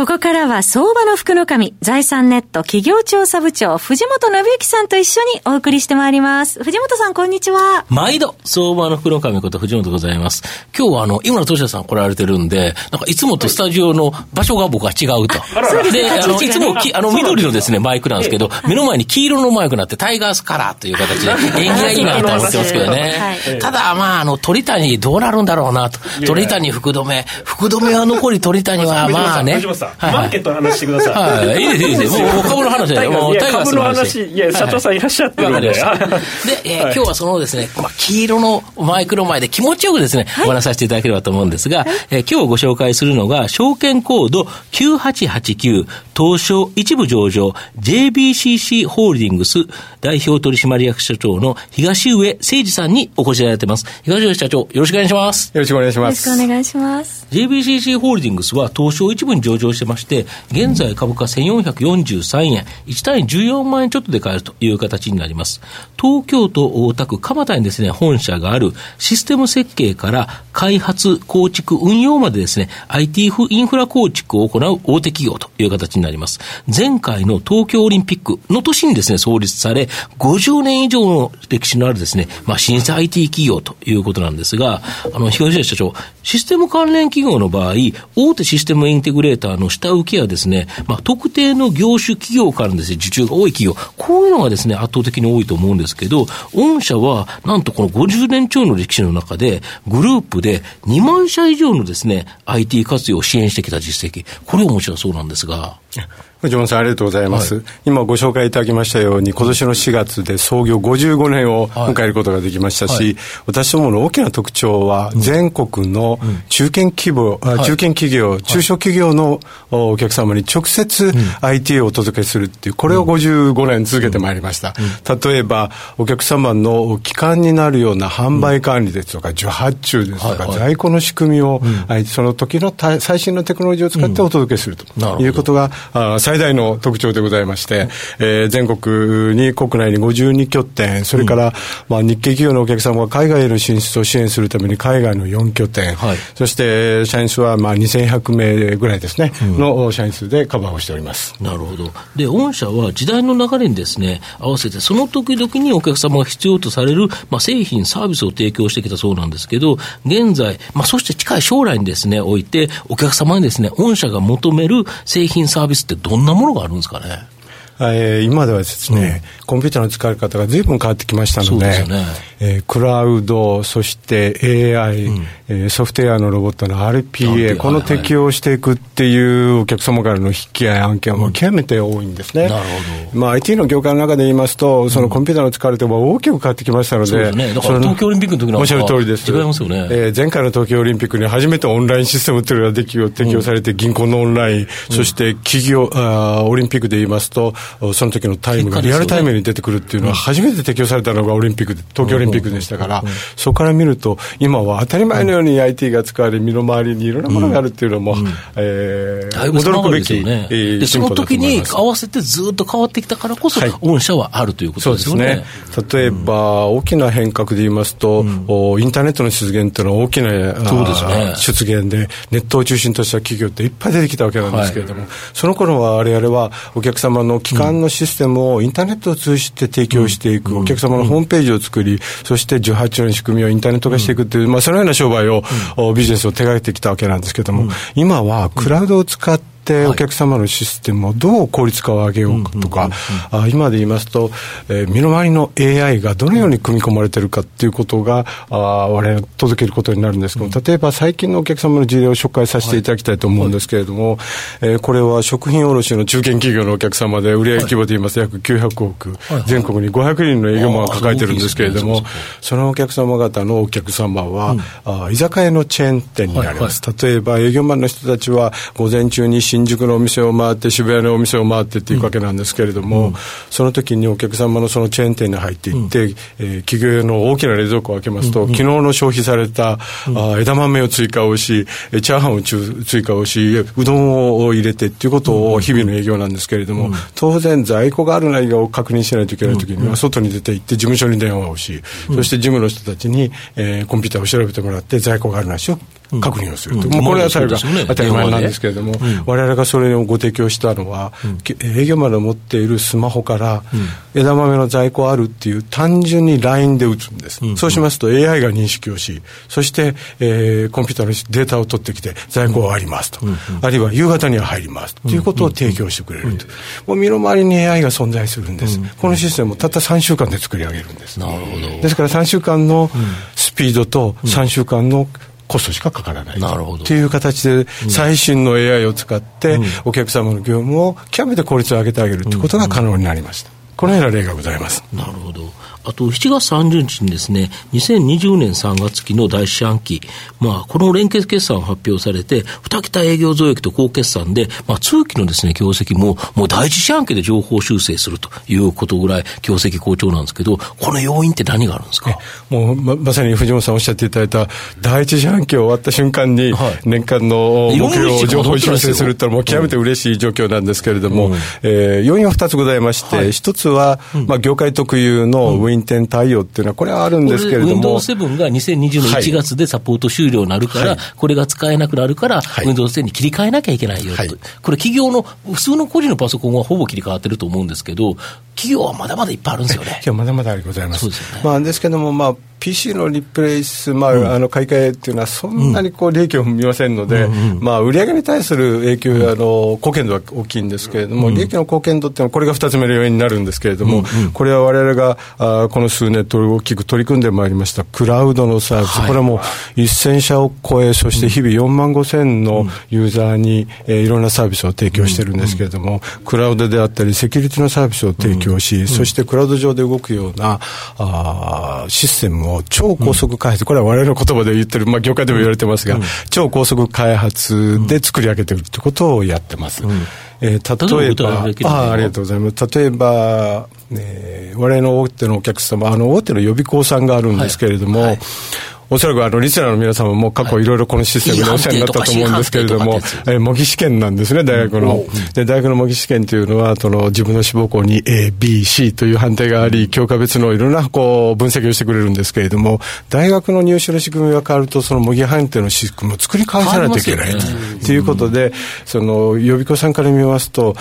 ここからは相場の福の神、財産ネット企業調査部長、藤本信之さんと一緒にお送りしてまいります。藤本さん、こんにちは。毎度、相場の福の神こと藤本でございます。今日はあの、井村俊さん来られてるんで、なんかいつもとスタジオの場所が僕は違うと。で、あの、いつもき、あの、緑のですね、マイクなんですけど、目の前に黄色のマイクになって、タイガースカラーという形で、縁起がいいなと思ってますけどね。ただ、まあ、あの、鳥谷どうなるんだろうなと。鳥谷福留。福留は残り鳥谷は、まあね。はい、マーケットの話してください。はい、いいです、いいです。もう株の話で、もうタイガースの話。いや、社長さんいらっしゃってるんで。で、え今日はそのですね、まあ、黄色のマイクロ前で気持ちよくですね、お話しさせていただければと思うんですが、え今日ご紹介するのが、証券コード9889、東証一部上場、JBCC ホールディングス代表取締役社長の東上誠二さんにお越しいただいてます。東上社長、よろしくお願いします。よろしくお願いします。よろしくお願いします。JBCC ホールディングスは東証一部に上場してまして、現在株価1443円、1単位14万円ちょっとで買えるという形になります。東京都大田区蒲田にですね、本社があるシステム設計から開発、構築、運用までですね、IT インフラ構築を行う大手企業という形になります。前回の東京オリンピックの年にですね、創立され、50年以上の歴史のあるですね、まあ、新生 IT 企業ということなんですが、あの、東谷社長、システム関連企業の場合、大手システムインテグレーターの下請けやですね、まあ、特定の業種企業からですね、受注が多い企業、こういうのがですね、圧倒的に多いと思うんですけど、御社は、なんとこの50年超の歴史の中で、グループで2万社以上のですね、IT 活用を支援してきた実績、これ面白そうなんですが。藤本さん、ありがとうございます、はい、今ご紹介いただきましたように、今年の4月で創業55年を迎えることができましたし、はい。はい、私どもの大きな特徴は、全国の中堅規模、うん、中堅企業、中小企業のお客様に直接 IT をお届けするっていう、これを55年続けてまいりました。例えば、お客様の基幹になるような販売管理ですとか、受発注ですとか、在庫の仕組みを、その時の最新のテクノロジーを使ってお届けするということが、あ最大の特徴でございまして、えー、全国に、国内に52拠点、それから、まあ、日系企業のお客様が海外への進出を支援するために海外の4拠点、はい、そして社員数はまあ2100名ぐらいですね、うん、の社員数でカバーをしております。なるほど、で御社は時代の流れにです、ね、合わせて、その時々にお客様が必要とされる、まあ、製品、サービスを提供してきたそうなんですけど、現在、まあ、そして近い将来にです、ね、おいて、お客様にです、ね、御社が求める製品、サービスってどんなものがあるんですかね？えー、今ではですね、うん、コンピューターの使い方が随分変わってきましたので、でねえー、クラウド、そして AI、うん、えー、ソフトウェアのロボットの RPA、この適用していくっていうお客様からの引き合い案件は極めて多いんですね。なるほど。まあ、IT の業界の中で言いますと、そのコンピューターの使われても大きく変わってきましたので、そうですね、だから東京オリンピックの時のおっしゃる通りです。違いますよね。えー、前回の東京オリンピックに初めてオンラインシステムというのが適用適用されて、銀行のオンライン、そして企業あ、オリンピックで言いますと、その時のタイムがリアルタイムに出てくるっていうのは、初めて適用されたのがオリンピックで、東京オリンピックでしたから、そこから見ると、今は当たり前のように IT が使われ、身の回りにいろんなものがあるっていうのも、え驚くべき、でその時に合わせてずっと変わってきたからこそ、御社はあるということですよね。例えば、大きな変革で言いますと、インターネットの出現っていうのは大きなそうです、ね、出現で、ネットを中心とした企業っていっぱい出てきたわけなんですけれども、その頃は我々はお客様の基幹のシステムをインターネットを通じて提供していく、お客様のホームページを作り、そして18の仕組みをインターネット化していくっていう、まあ、そのような商売を、ビジネスを手がけてきたわけなんですけれども、今はクラウドを使って、ってお客様のシステムをどう効率化を上げようかとか、今で言いますと、えー、身の回りの AI がどのように組み込まれてるかっていうことが、あ我々届けることになるんですけど、例えば最近のお客様の事例を紹介させていただきたいと思うんですけれども、えー、これは食品卸の中堅企業のお客様で、売上規模で言います。と約900億、全国に500人の営業マンを抱えてるんですけれども、そのお客様方のお客様は、あ居酒屋のチェーン店になります。例えば営業マンの人たちは午前中に新新宿のお店を回って渋谷のお店を回ってっていうわけなんですけれども、うん、その時にお客様のそのチェーン店に入っていって、うん、えー、企業用の大きな冷蔵庫を開けますと、うん、昨日の消費された、うん、あ枝豆を追加をしチャーハンを追加をしうどんを入れてっていうことを日々の営業なんですけれども、当然在庫があるないを確認しないといけない時には外に出て行って事務所に電話をし、そして事務の人たちに、えー、コンピューターを調べてもらって在庫があるなしを確認をすると、うん、これはそれが当たり前なんですけれども、われわれがそれをご提供したのは、営業まで持っているスマホから、枝豆の在庫あるっていう、単純に LINE で打つんです、そうしますと AI が認識をし、そして、えー、コンピューターのデータを取ってきて、在庫はありますと、あるいは夕方には入ります。ということを提供してくれると、もう身の回りに AI が存在するんです、このシステムをたった3週間で作り上げるんです。なるほど。ですから3週間のスピードと3週間の、コストしかかからないなるほどっていう形で、最新の AI を使って、お客様の業務を極めて効率を上げてあげるということが可能になりました。このような例がございます。なるほど。あと、7月30日にですね、2020年3月期の第四半期、まあ、この連結決算発表されて、二桁営業増益と高決算で、まあ、通期のですね、業績も、もう第一四半期で情報修正するということぐらい、業績好調なんですけど、この要因って何があるんですか？もうま、まさに藤本さんおっしゃっていただいた、第一四半期終わった瞬間に、年間の目標を情報修正するというのは、もう極めて嬉しい状況なんですけれども、うん、えー、要因は二つございまして、一、はい、つは、まあ、業界特有のウィンテン対応っていうのは、これはあるんですけれども。Windows7 が2020年1月でサポート終了になるから、はい、これが使えなくなるから、はい、Windows10 に切り替えなきゃいけないよと、はい、これ、企業の、普通の個人のパソコンはほぼ切り替わってると思うんですけど、企業はまだまだいっぱいあるんですよね。まだまだございます。そうですよね。まあ、ですけども、まあ、PC のリプレイス、まあ、うん、あの買い替えっていうのは、そんなにこう利益を見ませんので、うん。うん、まあ、売上に対する影響や、あの貢献度は大きいんですけれども、うん、利益の貢献度っていうのは、これが2つ目の要因になるんですけれども、うん。うん、これはわれわれがあこの数年、大きく取り組んでまいりました、クラウドのサービス、はい、これはもう1000社を超え、そして日々4万5千のユーザーに、えー、いろんなサービスを提供してるんですけれども、クラウドであったり、セキュリティのサービスを提供し、そしてクラウド上で動くようなあシステムを超高速開発、これは我々の言葉で言ってる、まあ、業界でも言われてますが、超高速開発で作り上げているということをやってます。えー、例えばあ、ありがとうございます。例えば、えー、我々の大手のお客様、あの大手の予備校さんがあるんですけれども、はい。はいおそらくあのリスナーの皆様も過去いろいろこのシステムでお世話になったと思うんですけれども、え模擬試験なんですね、大学の。で、大学の模擬試験というのは、その自分の志望校に A、B、C という判定があり、教科別のいろんなこう分析をしてくれるんですけれども、大学の入試の仕組みが変わると、その模擬判定の仕組みを作り変えさないといけないと。いうことで、その予備校さんから見ますと、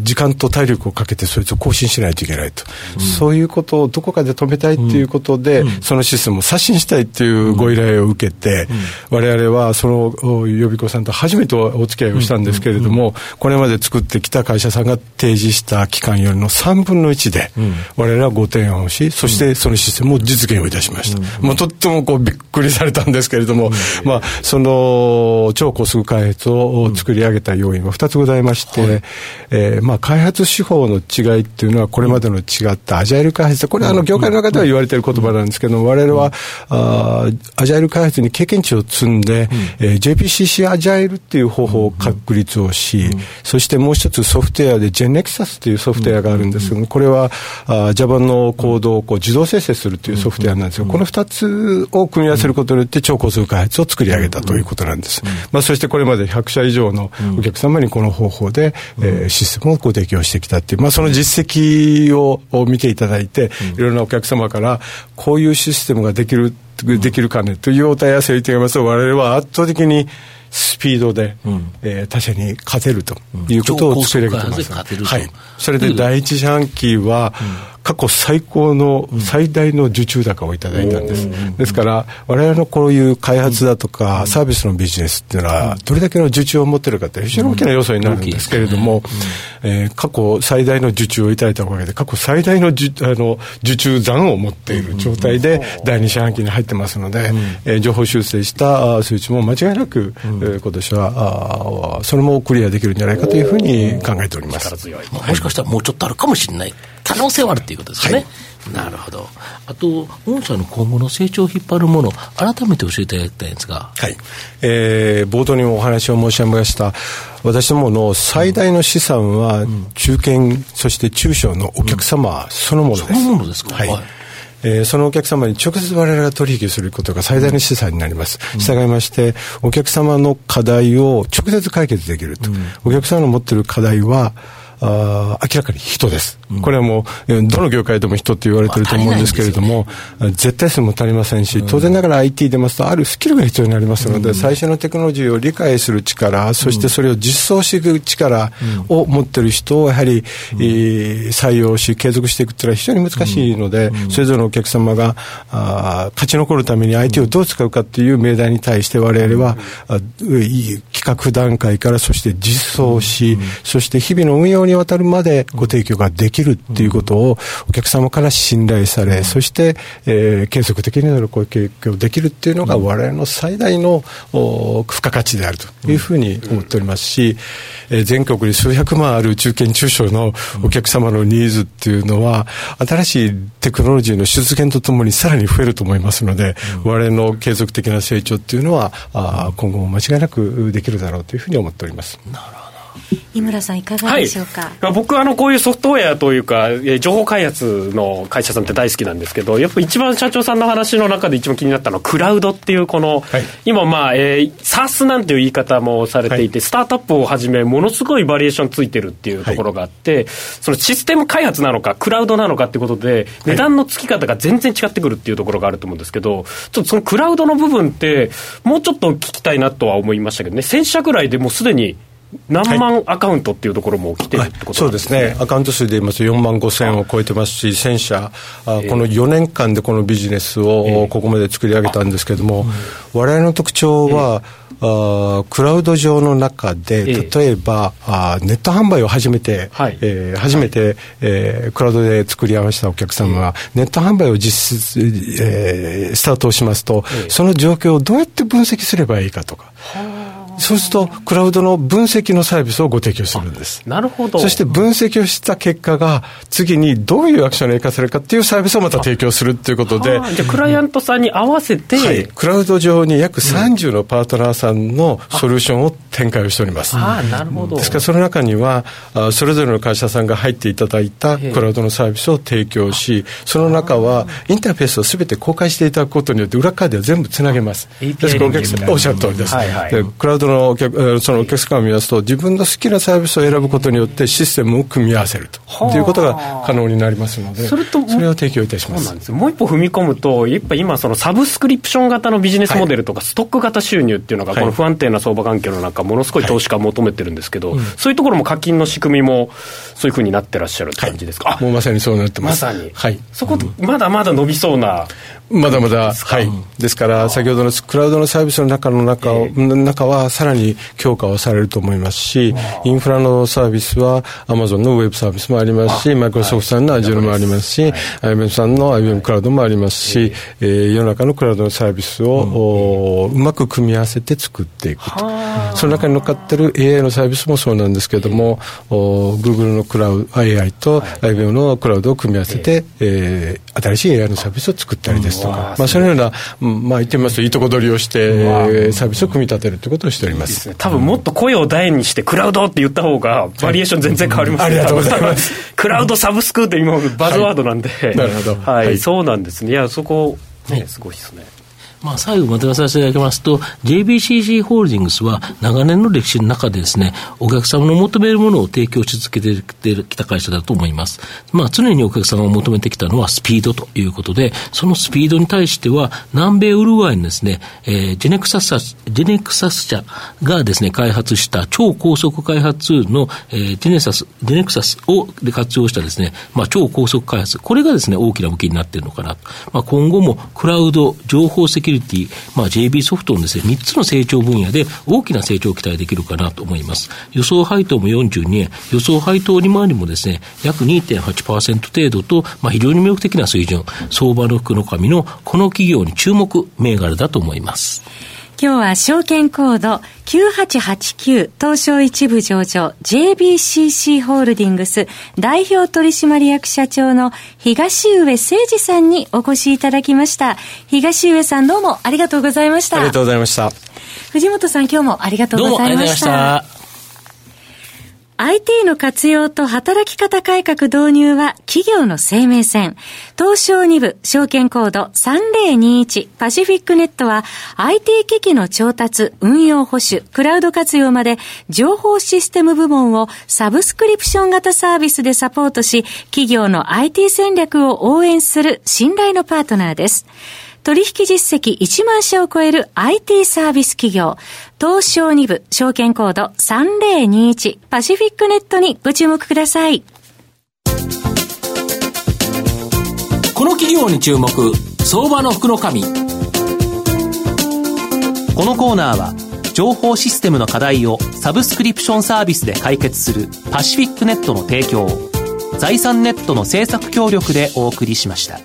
時間と体力をかけてそいつを更新しないといけないと。そういうことをどこかで止めたいということで、そのシステムを刷新したいっていうご依頼を受けて、うん、我々はその予備校さんと初めてお付き合いをしたんですけれども、これまで作ってきた会社さんが提示した期間よりの3分の1で、我々はご提案をし、そしてそのシステムを実現をいたしました。もうとってもこうびっくりされたんですけれども、まあ、その超高速開発を作り上げた要因は2つございまして、はい、えー、まあ、開発手法の違いっていうのは、これまでの違ったアジャイル開発、これはあの業界の中では言われている言葉なんですけども、我々は、あアジャイル開発に経験値を積んで、うん、えー、JPCC アジャイルっていう方法を確立をし、うん、そしてもう一つソフトウェアで GenNexus というソフトウェアがあるんですけどこれはあ Java のコードをこう自動生成するというソフトウェアなんですよ。この二つを組み合わせることによって超高速開発を作り上げたということなんです。まあ、そしてこれまで100社以上のお客様にこの方法で、えー、システムをご提供してきたっていう、まあ、その実績を見ていただいて、いろんなお客様からこういうシステムができるできるかねというお問い合わせをいただきますと、我々は圧倒的にスピードで、うん、えー、他社に勝てるということを作り上げてます。はい。それで第一四半期は、うん。過去最高の最大の受注高をいただいたんです。ですから、我々のこういう開発だとか、サービスのビジネスっていうのは、どれだけの受注を持ってるかって非常に大きな要素になるんですけれども、えー、過去最大の受注をいただいたおかげで、過去最大の受あの受注残を持っている状態で、第二四半期に入ってますので、えー、情報修正した数値も間違いなく、えー、今年はあ、それもクリアできるんじゃないかというふうに考えております。もしかしたらもうちょっとあるかもしれない。可能性はあるっていうことですよね。はい、なるほど。あと、御社の今後の成長を引っ張るもの、改めて教えていただきたいんですが。はい。えー、冒頭にもお話を申し上げました、私どもの最大の資産は、中堅、そして中小のお客様そのものです。そのものですか？はい。えー、そのお客様に直接我々が取引することが最大の資産になります。したがいまして、お客様の課題を直接解決できると。お客様の持っている課題は、あ明らかに人です、うん、これはもう、どの業界でも人って言われてると思うんですけれども、絶対数も足りませんし、当然ながら IT 出ますと、あるスキルが必要になりますので、うん、最初のテクノロジーを理解する力、そしてそれを実装していく力を持ってる人をやはり、うん、えー、採用し、継続していくというのは非常に難しいので、それぞれのお客様があ勝ち残るために IT をどう使うかっていう命題に対して、我々は、あ企画段階からそして実装し、そして日々の運用にわたるまでご提供ができるっていうことをお客様から信頼され、そして、えー、継続的にご提供できるっていうのが我々の最大の付加価値であるというふうに思っておりますし、えー、全国に数百万ある中堅中小のお客様のニーズっていうのは、新しいテクノロジーの出現とともにさらに増えると思いますので、我々の継続的な成長っていうのは、あ今後も間違いなくできるだろうというふうに思っております。なるほど井村さんいかがでしょうか、はい、僕はあのこういうソフトウェアというか情報開発の会社さんって大好きなんですけどやっぱ一番社長さんの話の中で一番気になったのはクラウドっていうこの、はい、今まあ、えー、SARS なんていう言い方もされていて、はい、スタートアップをはじめものすごいバリエーションついてるっていうところがあって、そのシステム開発なのかクラウドなのかってことで値段の付き方が全然違ってくるっていうところがあると思うんですけどちょっとそのクラウドの部分ってもうちょっと聞きたいなとは思いましたけどね。1000社ぐらいでもうすでに何万アカウントっていうところも来てるってこと、ね。はい、そうですね、アカウント数で言いますと4万5千を超えてますし、1000社、あこの4年間でこのビジネスをここまで作り上げたんですけれども、われわれの特徴は、あクラウド上の中で、例えば、あネット販売を初めて、はい、えー、初めて、えー、クラウドで作り合わせたお客様は、ネット販売を実質、えー、スタートをしますと、その状況をどうやって分析すればいいかとか。そうすると、クラウドの分析のサービスをご提供するんです。なるほど。そして分析をした結果が、次にどういうアクションが生かされるかっていうサービスをまた提供するということで。じゃあ、クライアントさんに合わせて、はい、クラウド上に約30のパートナーさんのソリューションを展開をしております。ああ、なるほど。ですから、その中には、それぞれの会社さんが入っていただいたクラウドのサービスを提供し、その中は、インターフェースをすべて公開していただくことによって、裏側では全部つなげます。ですから、お客さん、おっしゃる通りです。はいはい、クラウドのお客、そのお客様を見ますと、自分の好きなサービスを選ぶことによって、システムを組み合わせるということが可能になりますので、それとそれを提供いたしますもう一歩踏み込むと、やっぱ今、そのサブスクリプション型のビジネスモデルとか、ストック型収入っていうのが、この不安定な相場環境の中、ものすごい投資家求めてるんですけど、はいうん、そういうところも課金の仕組みも、そういうふうになってらっしゃる感じですか、はい、もうまさにそうなってます。まさに。はい。そこ、まだまだ伸びそうな。まだまだ、はい。ですから、先ほどのクラウドのサービスの中の中を、えー、中はさらに強化をされると思いますし、インフラのサービスは、アマゾンのウェブサービスもありますし、マイクロソフトさんの Azure もありますし、IBM さんの IBM クラウドもありますし、えー、世の中のクラウドのサービスを、うまく組み合わせて作っていくと。その中に乗っかってる AI のサービスもそうなんですけれども、Google のクラウド、AI と IBM のクラウドを組み合わせて、えー、新しい AI のサービスを作ったりですとか、まあ、そのような、まあ、言ってみますと、いいとこ取りをして、サービスを組み立てるということをしております。多分もっと声を大にして、クラウドって言った方が、バリエーション全然変わります、ね、ありがとうございます。クラウドサブスクって今、バズワードなんで、なるほど。はい、そうなんですね。いや、そこ、ね、すごいですね。まあ、最後まとめさせていただきますと、JBCC ホールディングスは長年の歴史の中でですね、お客様の求めるものを提供し続けてきた会社だと思います。まあ、常にお客様が求めてきたのはスピードということで、そのスピードに対しては、南米ウルグアイのですね、えー、ジェネクサス、ジェネクサス社がですね、開発した超高速開発ツールの、えー、ジェネサス、ジェネクサスをで活用したですね、まあ、超高速開発、これがですね、大きな武器になっているのかな。まあ、今後もクラウド、情報セキュリリティ、まあ、JB ソフトのですね、3つの成長分野で大きな成長を期待できるかなと思います。予想配当も42円、予想配当利回りもですね、約2.8%程度と、まあ、非常に魅力的な水準、相場の福の神のこの企業に注目銘柄だと思います。今日は証券コード9889東証一部上場 JBCC ホールディングス代表取締役社長の東上誠二さんにお越しいただきました。東上さんどうもありがとうございました。ありがとうございました。藤本さん今日もありがとうございました。どうもありがとうございました。IT の活用と働き方改革導入は企業の生命線。東証2部証券コード3021パシフィックネットは IT 機器の調達、運用保守、クラウド活用まで情報システム部門をサブスクリプション型サービスでサポートし、企業の IT 戦略を応援する信頼のパートナーです。取引実績1万社を超える IT サービス企業、東証2部証券コード3021パシフィックネットにご注目ください。この企業に注目、相場の福の。このコーナーは、情報システムの課題をサブスクリプションサービスで解決するパシフィックネットの提供を財産ネットの政策協力でお送りしました。